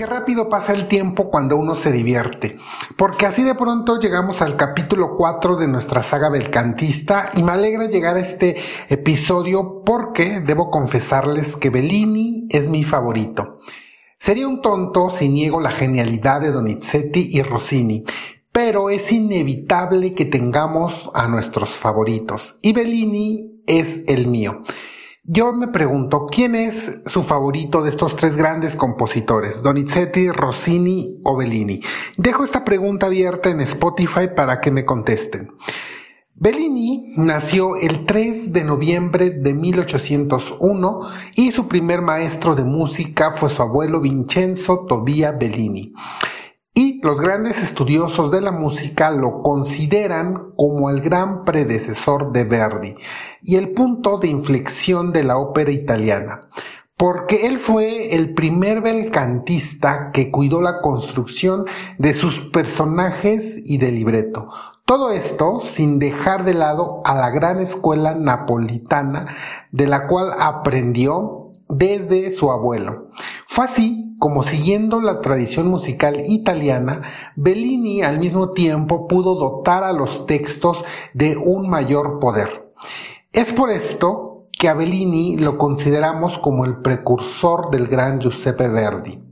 Qué rápido pasa el tiempo cuando uno se divierte, porque así de pronto llegamos al capítulo 4 de nuestra saga belcantista y me alegra llegar a este episodio porque debo confesarles que Bellini es mi favorito. Sería un tonto si niego la genialidad de Donizetti y Rossini, pero es inevitable que tengamos a nuestros favoritos y Bellini es el mío. Yo me pregunto, ¿quién es su favorito de estos tres grandes compositores? Donizetti, Rossini o Bellini. Dejo esta pregunta abierta en Spotify para que me contesten. Bellini nació el 3 de noviembre de 1801 y su primer maestro de música fue su abuelo Vincenzo Tobia Bellini y los grandes estudiosos de la música lo consideran como el gran predecesor de Verdi y el punto de inflexión de la ópera italiana, porque él fue el primer belcantista que cuidó la construcción de sus personajes y del libreto. Todo esto sin dejar de lado a la gran escuela napolitana de la cual aprendió desde su abuelo. Fue así como siguiendo la tradición musical italiana, Bellini al mismo tiempo pudo dotar a los textos de un mayor poder. Es por esto que a Bellini lo consideramos como el precursor del gran Giuseppe Verdi.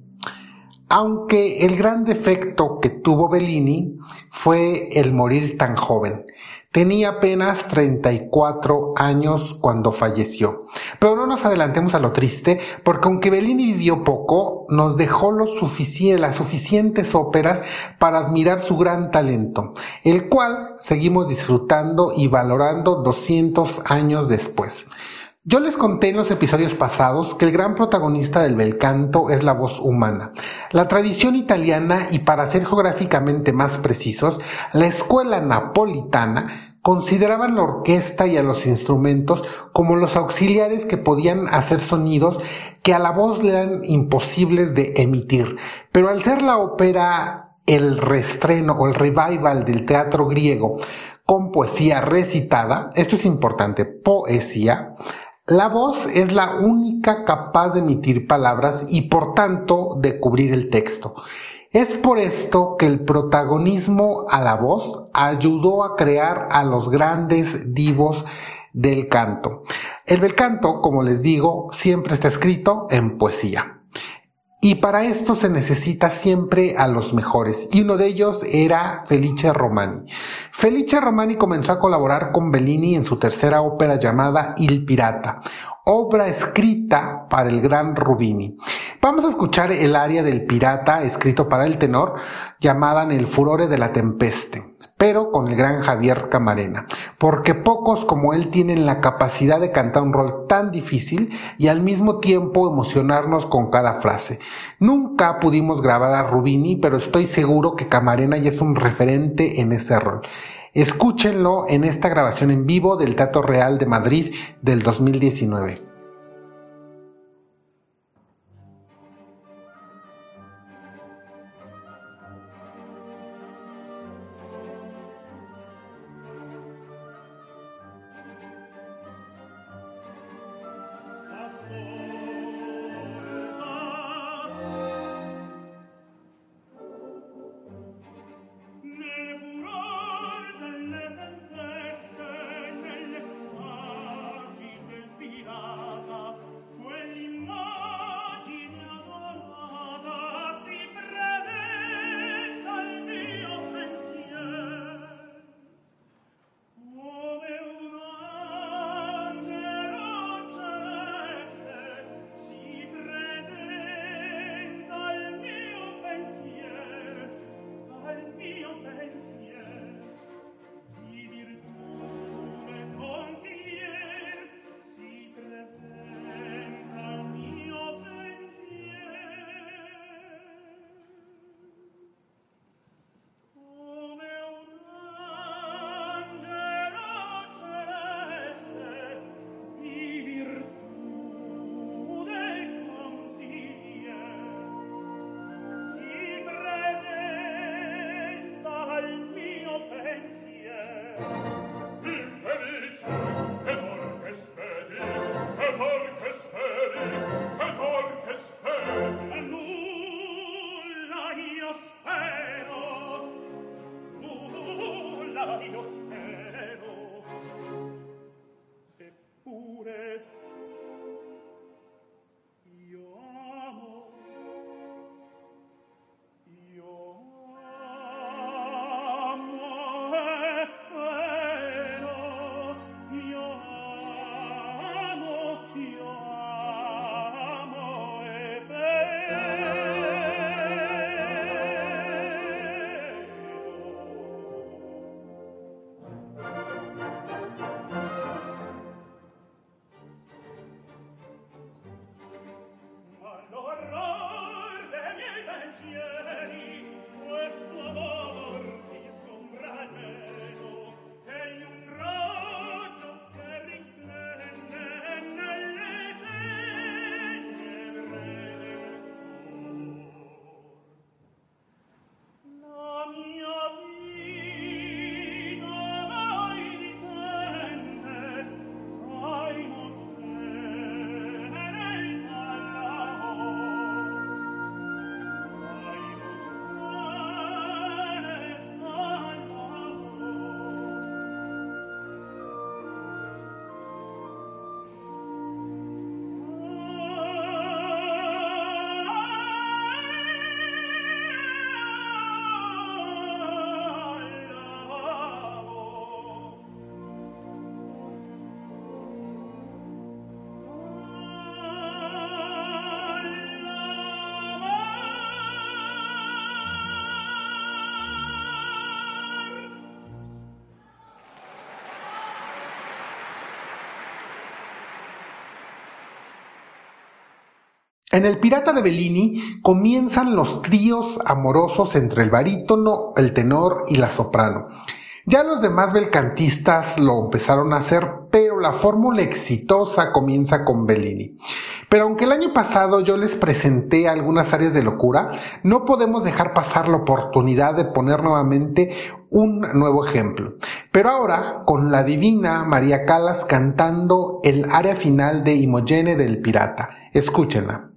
Aunque el gran defecto que tuvo Bellini fue el morir tan joven. Tenía apenas 34 años cuando falleció. Pero no nos adelantemos a lo triste, porque aunque Bellini vivió poco, nos dejó las suficientes óperas para admirar su gran talento, el cual seguimos disfrutando y valorando 200 años después. Yo les conté en los episodios pasados que el gran protagonista del bel canto es la voz humana. La tradición italiana y para ser geográficamente más precisos, la escuela napolitana consideraban la orquesta y a los instrumentos como los auxiliares que podían hacer sonidos que a la voz le eran imposibles de emitir. Pero al ser la ópera el restreno o el revival del teatro griego con poesía recitada, esto es importante, poesía, la voz es la única capaz de emitir palabras y por tanto de cubrir el texto. Es por esto que el protagonismo a la voz ayudó a crear a los grandes divos del canto. El bel canto, como les digo, siempre está escrito en poesía. Y para esto se necesita siempre a los mejores. Y uno de ellos era Felice Romani. Felice Romani comenzó a colaborar con Bellini en su tercera ópera llamada Il Pirata, obra escrita para el gran Rubini. Vamos a escuchar el aria del pirata escrito para el tenor llamada En el furore de la tempeste pero con el gran Javier Camarena, porque pocos como él tienen la capacidad de cantar un rol tan difícil y al mismo tiempo emocionarnos con cada frase. Nunca pudimos grabar a Rubini, pero estoy seguro que Camarena ya es un referente en ese rol. Escúchenlo en esta grabación en vivo del Teatro Real de Madrid del 2019. En El Pirata de Bellini comienzan los tríos amorosos entre el barítono, el tenor y la soprano. Ya los demás belcantistas lo empezaron a hacer, pero la fórmula exitosa comienza con Bellini. Pero aunque el año pasado yo les presenté algunas áreas de locura, no podemos dejar pasar la oportunidad de poner nuevamente un nuevo ejemplo. Pero ahora con la divina María Calas cantando el área final de Imogene del Pirata. Escúchenla.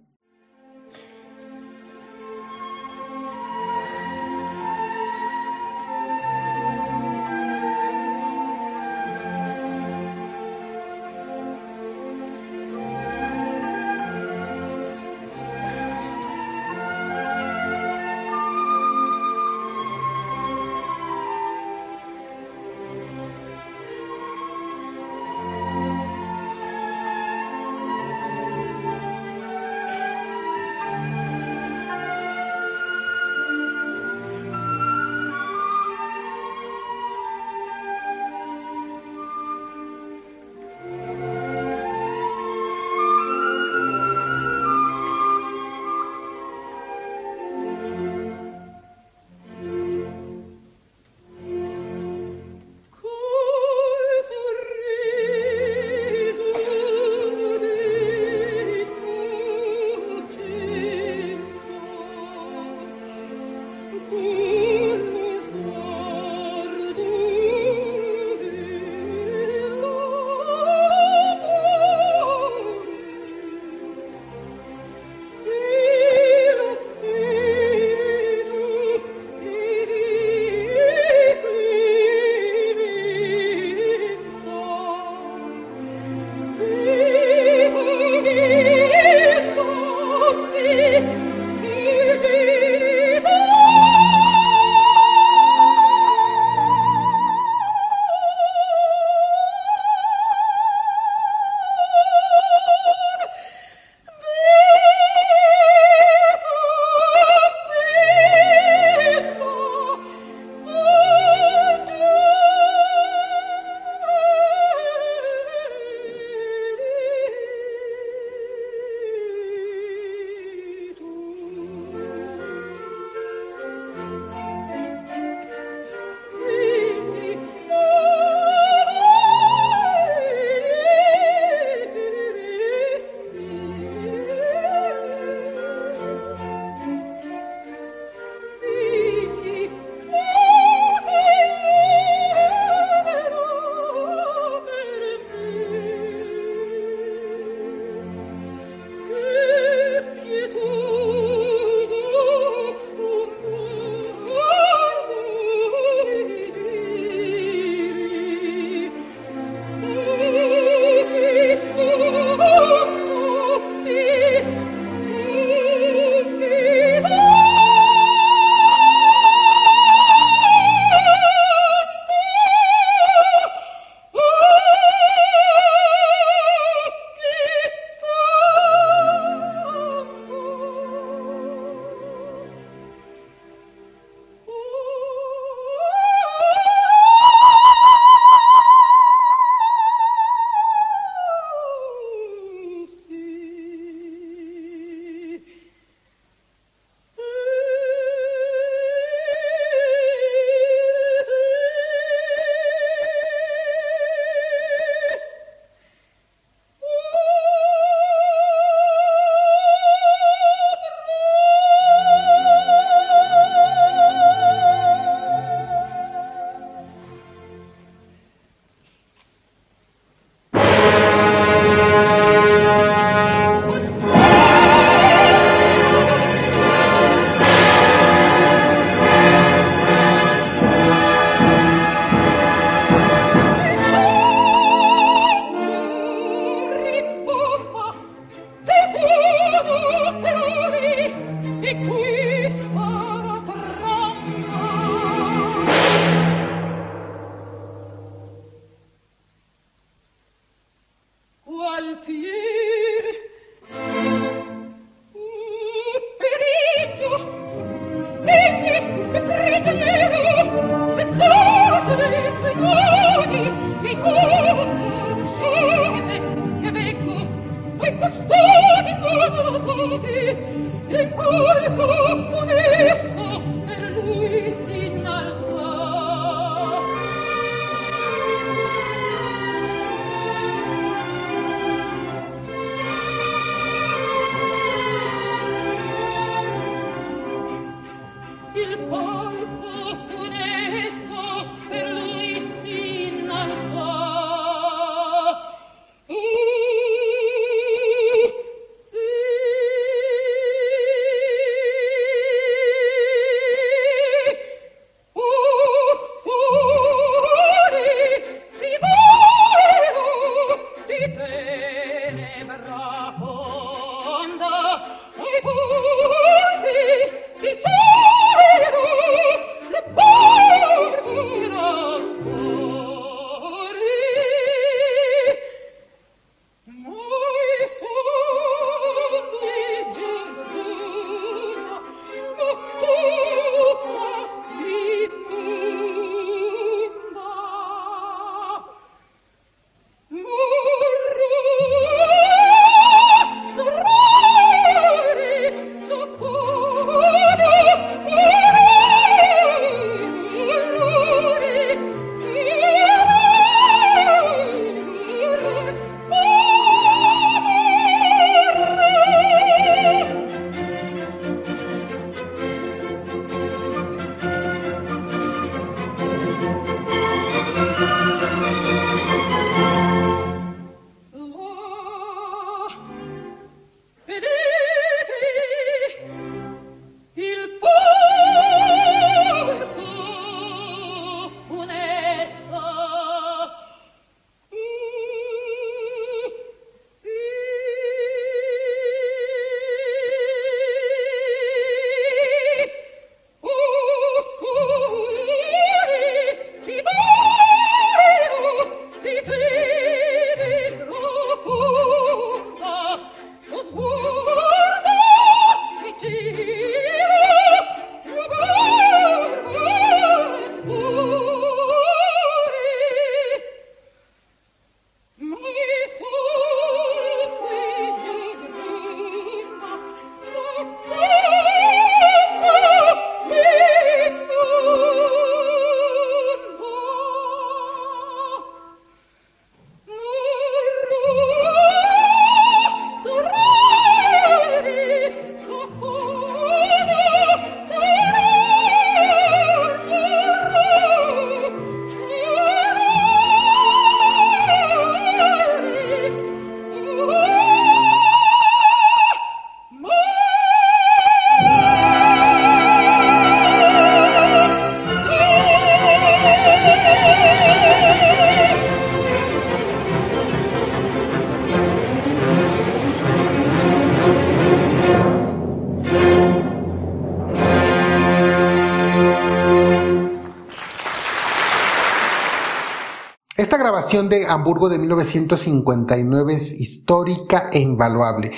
De Hamburgo de 1959 es histórica e invaluable.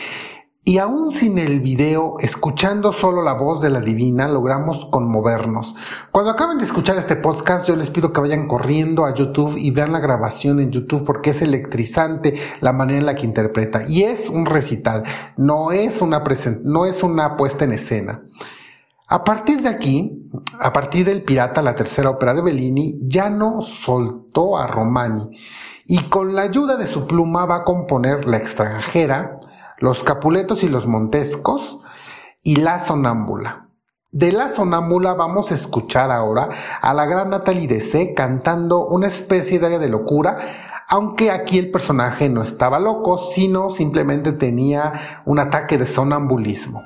Y aún sin el video, escuchando solo la voz de la divina, logramos conmovernos. Cuando acaben de escuchar este podcast, yo les pido que vayan corriendo a YouTube y vean la grabación en YouTube porque es electrizante la manera en la que interpreta. Y es un recital, no es una, no es una puesta en escena. A partir de aquí, a partir del Pirata, la tercera ópera de Bellini, ya no soltó a Romani y con la ayuda de su pluma va a componer La extranjera, Los Capuletos y los Montescos y La Sonámbula. De La Sonámbula vamos a escuchar ahora a la gran Natalie Dessé cantando una especie de área de locura, aunque aquí el personaje no estaba loco, sino simplemente tenía un ataque de sonambulismo.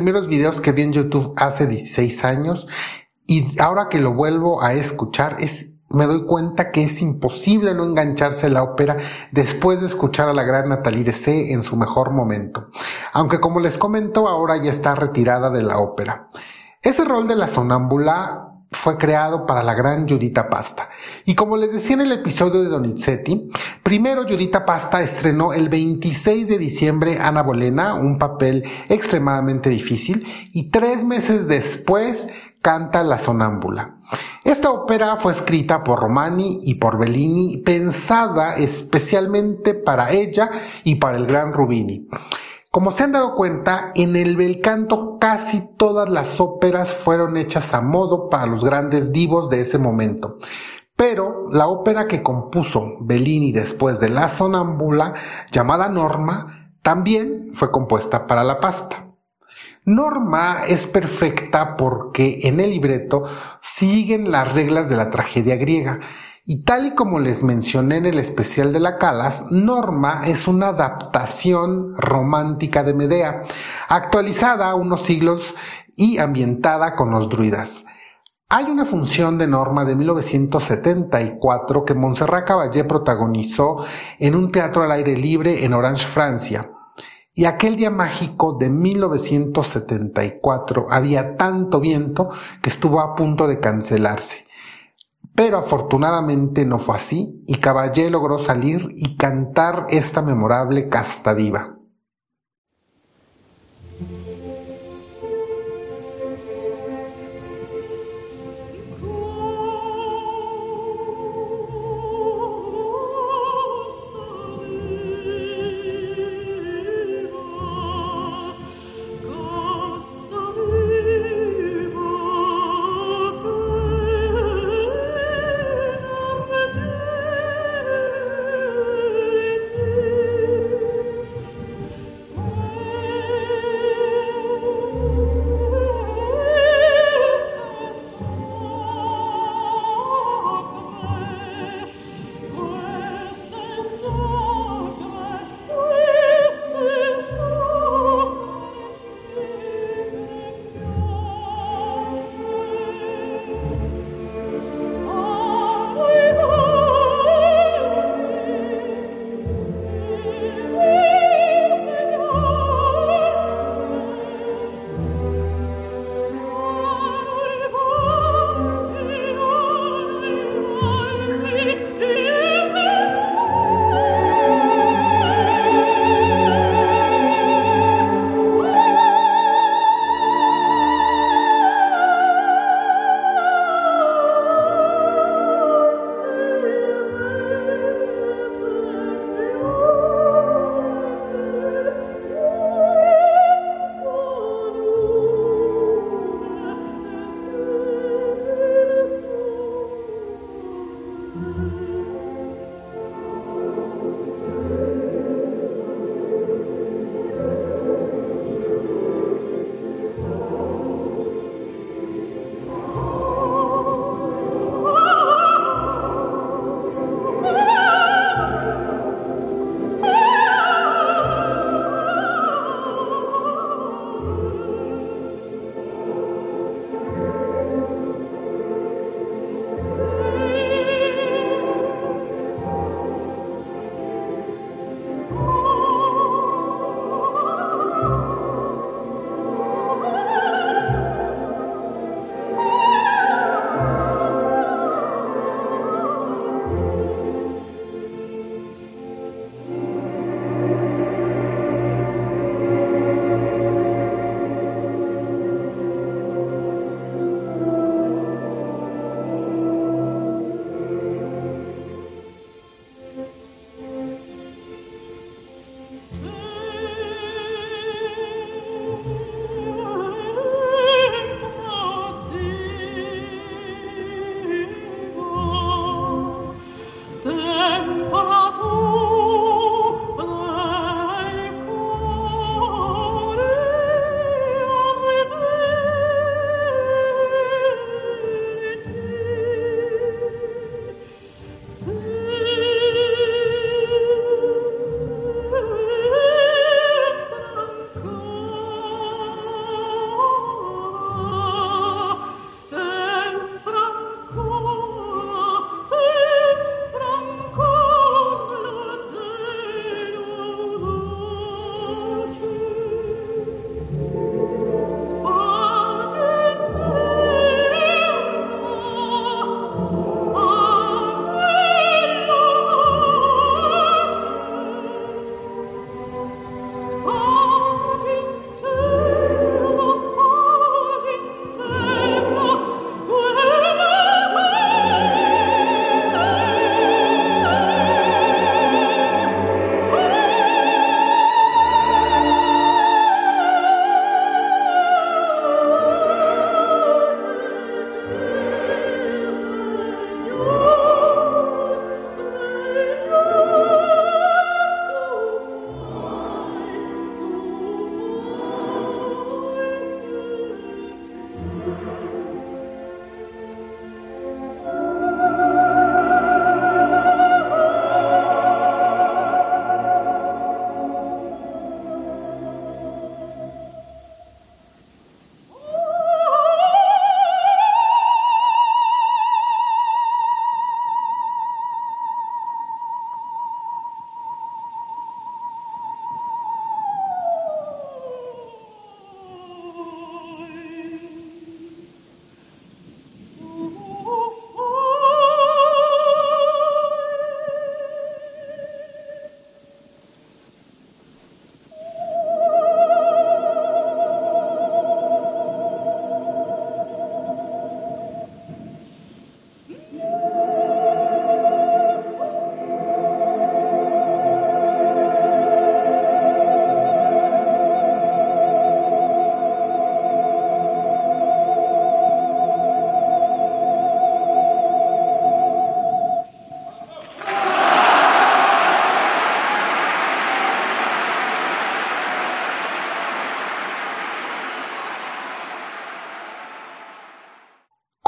Primeros videos que vi en YouTube hace 16 años y ahora que lo vuelvo a escuchar es me doy cuenta que es imposible no engancharse a la ópera después de escuchar a la gran Natalie Dessé en su mejor momento, aunque como les comento ahora ya está retirada de la ópera. Ese rol de la sonámbula fue creado para la gran Judita Pasta. Y como les decía en el episodio de Donizetti, primero Judita Pasta estrenó el 26 de diciembre Ana Bolena, un papel extremadamente difícil, y tres meses después canta La Sonámbula. Esta ópera fue escrita por Romani y por Bellini, pensada especialmente para ella y para el gran Rubini. Como se han dado cuenta, en el bel canto casi todas las óperas fueron hechas a modo para los grandes divos de ese momento. Pero la ópera que compuso Bellini después de La Sonámbula, llamada Norma, también fue compuesta para la pasta. Norma es perfecta porque en el libreto siguen las reglas de la tragedia griega y tal y como les mencioné en el especial de la Calas, Norma es una adaptación romántica de Medea, actualizada unos siglos y ambientada con los druidas. Hay una función de Norma de 1974 que Montserrat Caballé protagonizó en un teatro al aire libre en Orange, Francia. Y aquel día mágico de 1974 había tanto viento que estuvo a punto de cancelarse. Pero afortunadamente no fue así y Caballé logró salir y cantar esta memorable casta diva.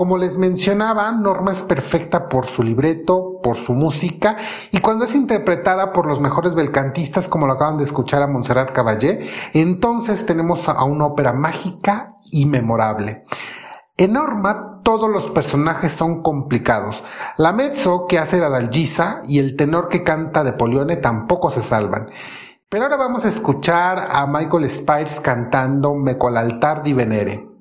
Como les mencionaba, Norma es perfecta por su libreto, por su música y cuando es interpretada por los mejores belcantistas como lo acaban de escuchar a Montserrat Caballé, entonces tenemos a una ópera mágica y memorable. En Norma todos los personajes son complicados. La mezzo que hace la Dalgisa y el tenor que canta de Polione tampoco se salvan. Pero ahora vamos a escuchar a Michael Spires cantando Me col di Venere.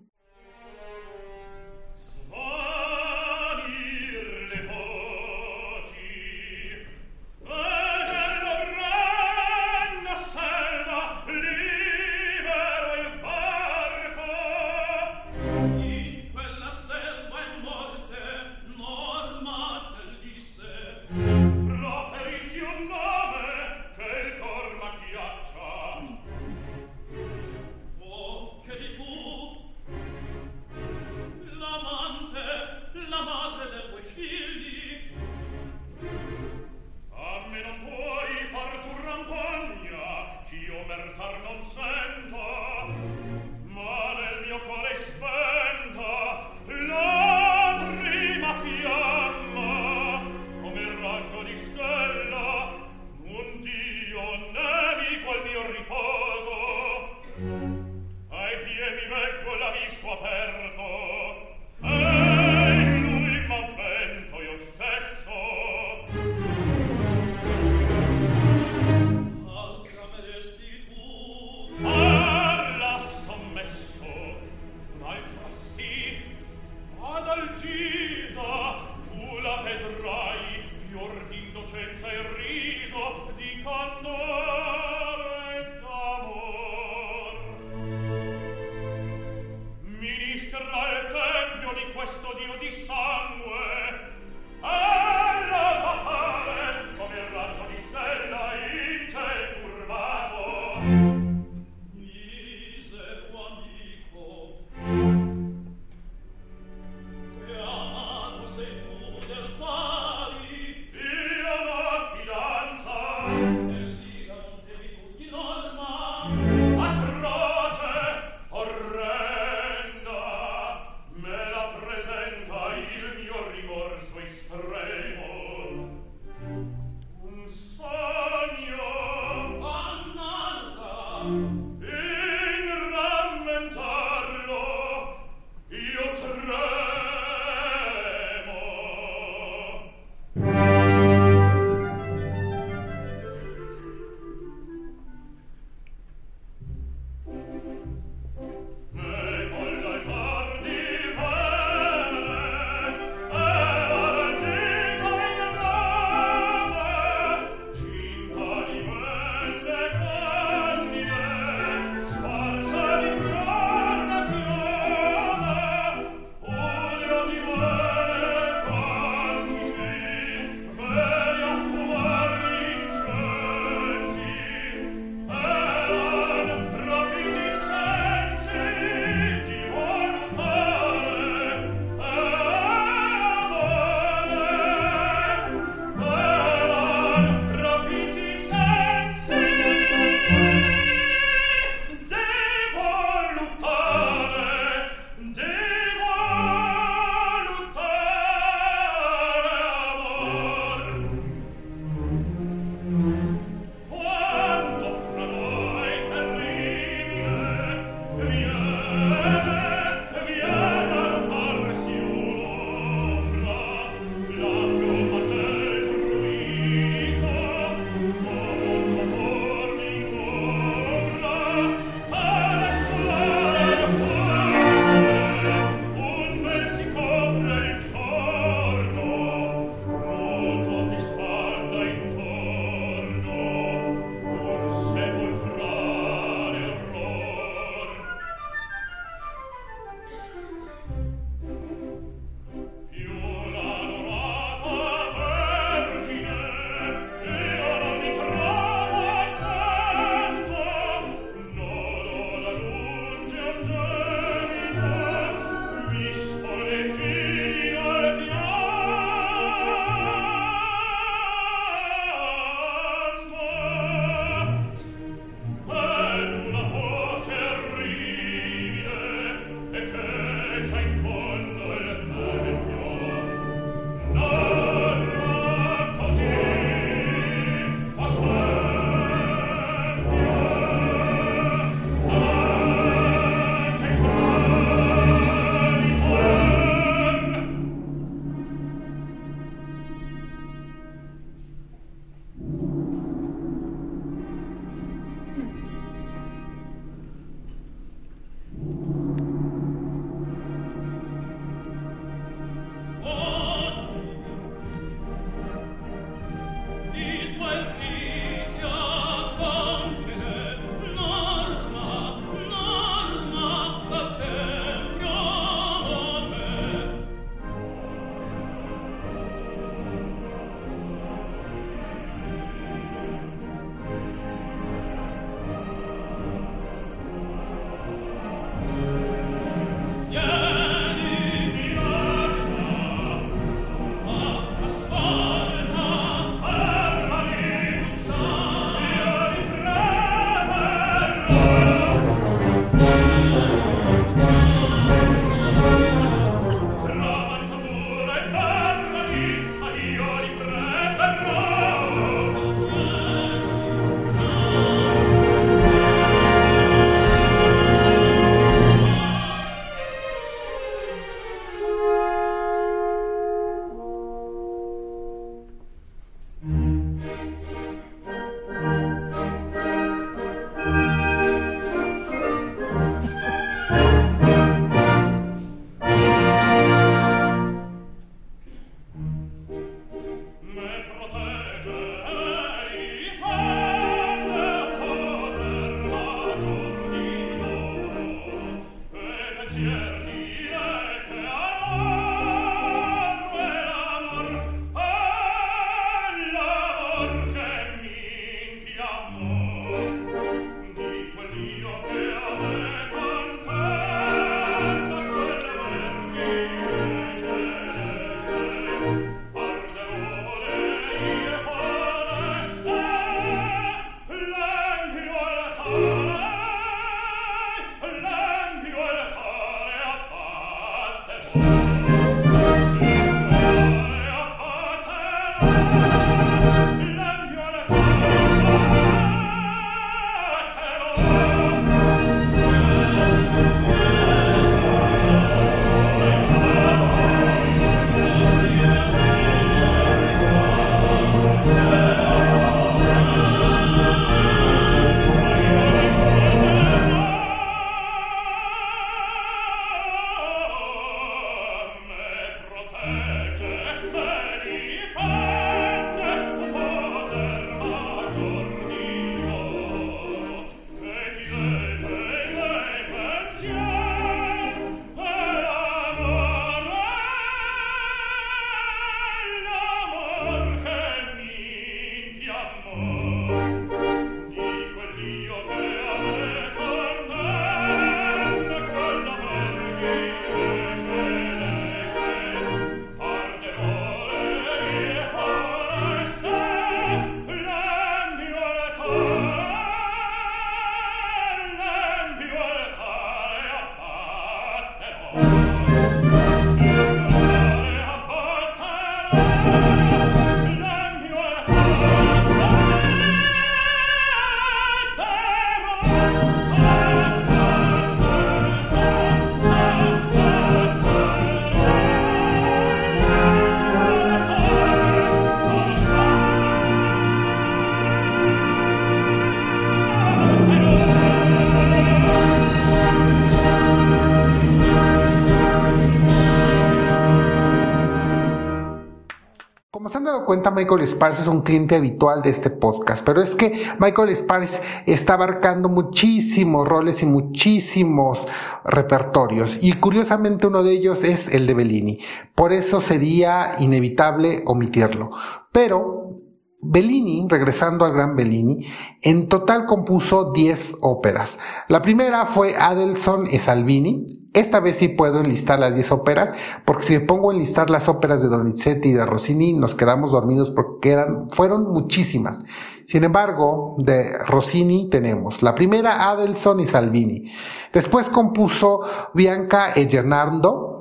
Cuenta, Michael Sparks es un cliente habitual de este podcast, pero es que Michael Sparks está abarcando muchísimos roles y muchísimos repertorios, y curiosamente uno de ellos es el de Bellini. Por eso sería inevitable omitirlo. Pero Bellini, regresando al gran Bellini, en total compuso 10 óperas. La primera fue Adelson e Salvini. Esta vez sí puedo enlistar las 10 óperas, porque si me pongo a enlistar las óperas de Donizetti y de Rossini, nos quedamos dormidos porque eran, fueron muchísimas. Sin embargo, de Rossini tenemos la primera Adelson y Salvini. Después compuso Bianca e Gernardo,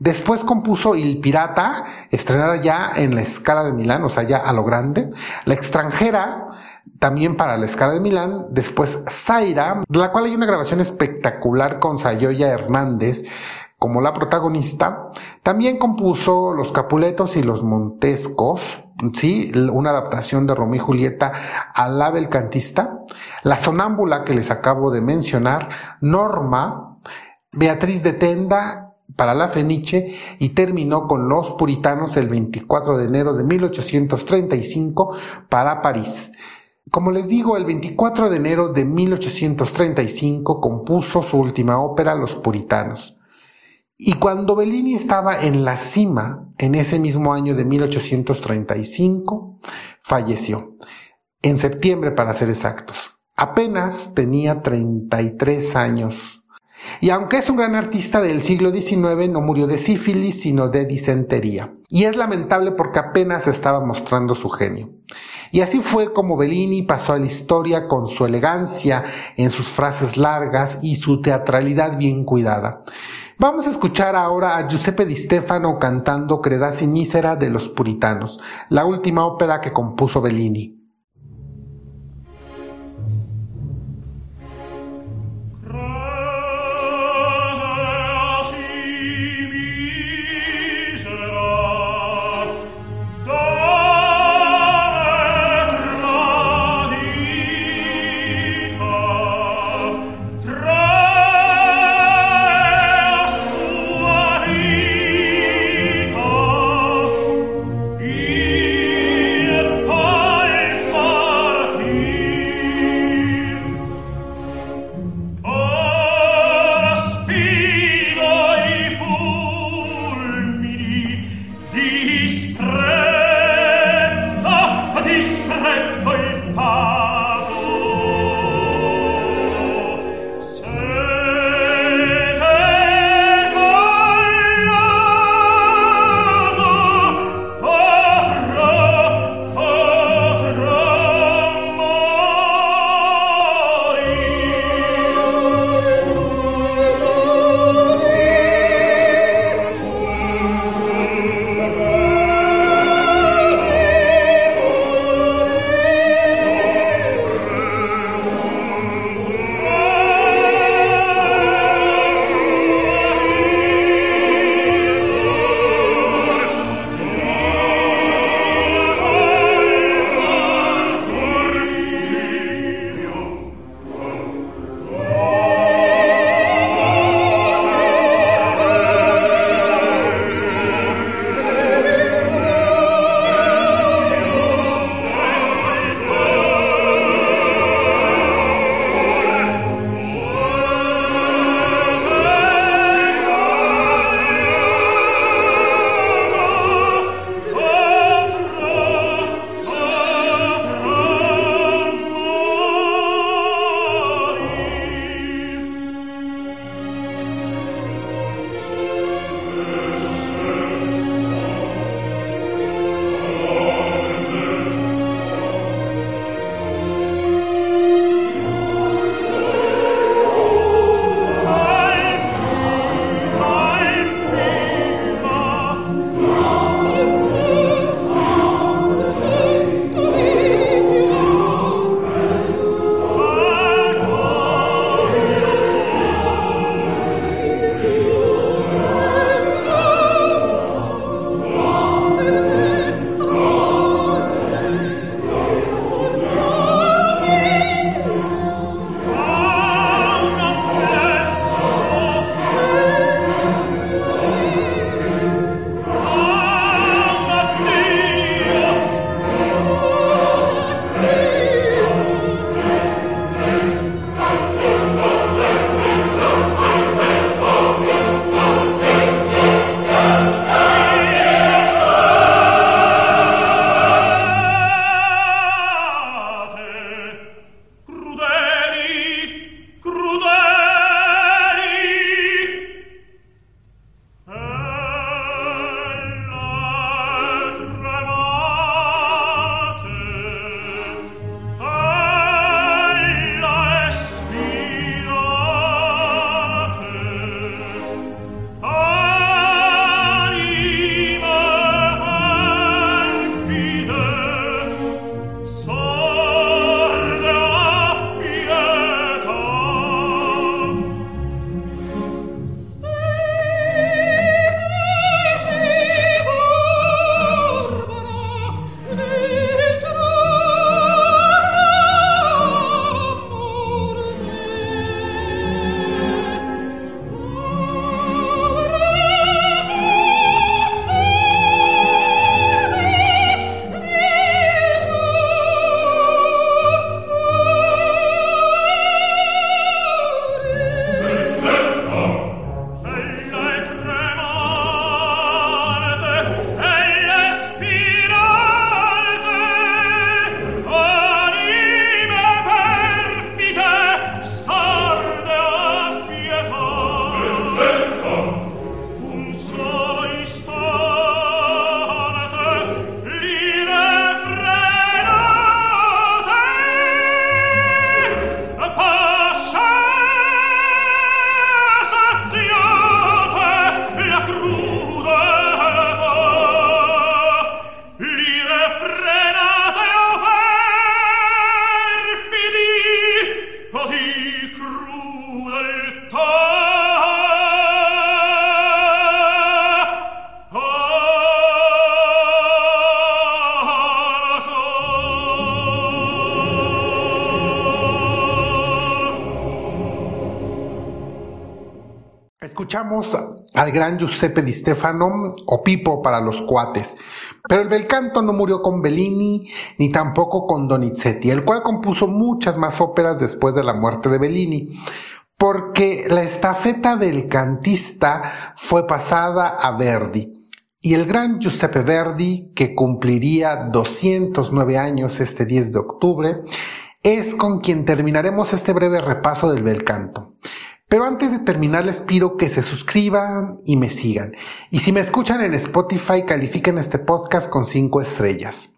Después compuso Il Pirata, estrenada ya en la escala de Milán, o sea, ya a lo grande. La extranjera, también para la escala de Milán. Después Zaira, de la cual hay una grabación espectacular con Sayoya Hernández como la protagonista. También compuso Los Capuletos y los Montescos, sí, una adaptación de Romeo y Julieta al la cantista. La Sonámbula que les acabo de mencionar, Norma, Beatriz de Tenda para la Fenice y terminó con los puritanos el 24 de enero de 1835 para París. Como les digo, el 24 de enero de 1835 compuso su última ópera, Los Puritanos. Y cuando Bellini estaba en la cima, en ese mismo año de 1835, falleció. En septiembre, para ser exactos. Apenas tenía 33 años y aunque es un gran artista del siglo XIX, no murió de sífilis, sino de disentería. Y es lamentable porque apenas estaba mostrando su genio. Y así fue como Bellini pasó a la historia con su elegancia en sus frases largas y su teatralidad bien cuidada. Vamos a escuchar ahora a Giuseppe Di Stefano cantando Credasi Mísera de los Puritanos, la última ópera que compuso Bellini. Escuchamos al gran Giuseppe Di Stefano o Pipo para los cuates. Pero el bel canto no murió con Bellini ni tampoco con Donizetti, el cual compuso muchas más óperas después de la muerte de Bellini, porque la estafeta del cantista fue pasada a Verdi. Y el gran Giuseppe Verdi, que cumpliría 209 años este 10 de octubre, es con quien terminaremos este breve repaso del bel canto. Pero antes de terminar les pido que se suscriban y me sigan. Y si me escuchan en Spotify, califiquen este podcast con 5 estrellas.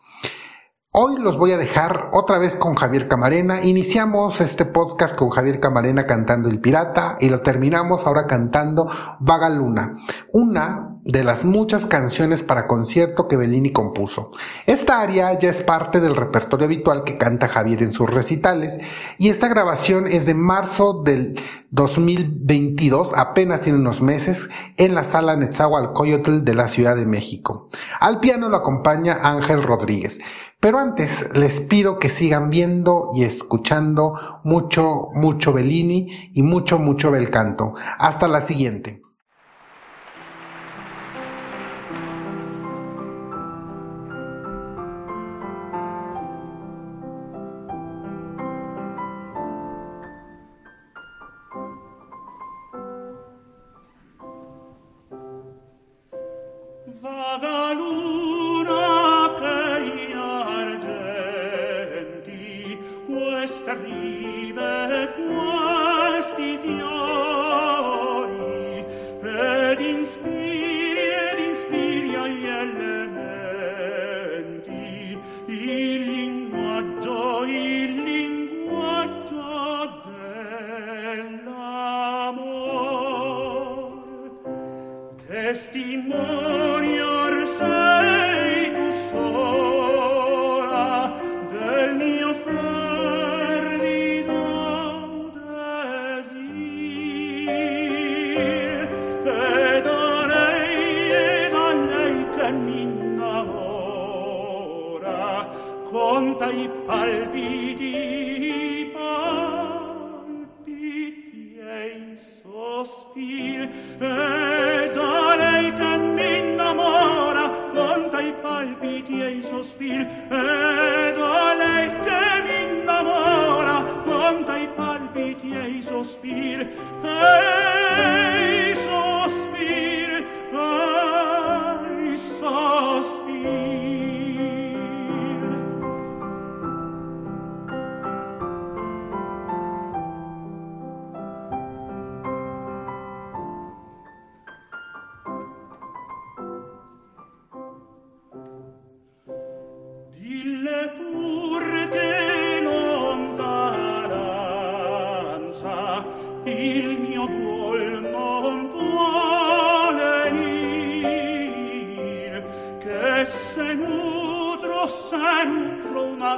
Hoy los voy a dejar otra vez con Javier Camarena. Iniciamos este podcast con Javier Camarena cantando El Pirata y lo terminamos ahora cantando Vaga Luna, una de las muchas canciones para concierto que Bellini compuso. Esta aria ya es parte del repertorio habitual que canta Javier en sus recitales y esta grabación es de marzo del 2022, apenas tiene unos meses, en la sala Netzahualcoyotl de la Ciudad de México. Al piano lo acompaña Ángel Rodríguez. Pero antes les pido que sigan viendo y escuchando mucho, mucho Bellini y mucho, mucho bel canto. Hasta la siguiente. Father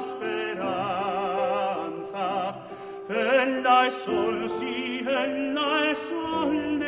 speranza ella è sol sì ella è sol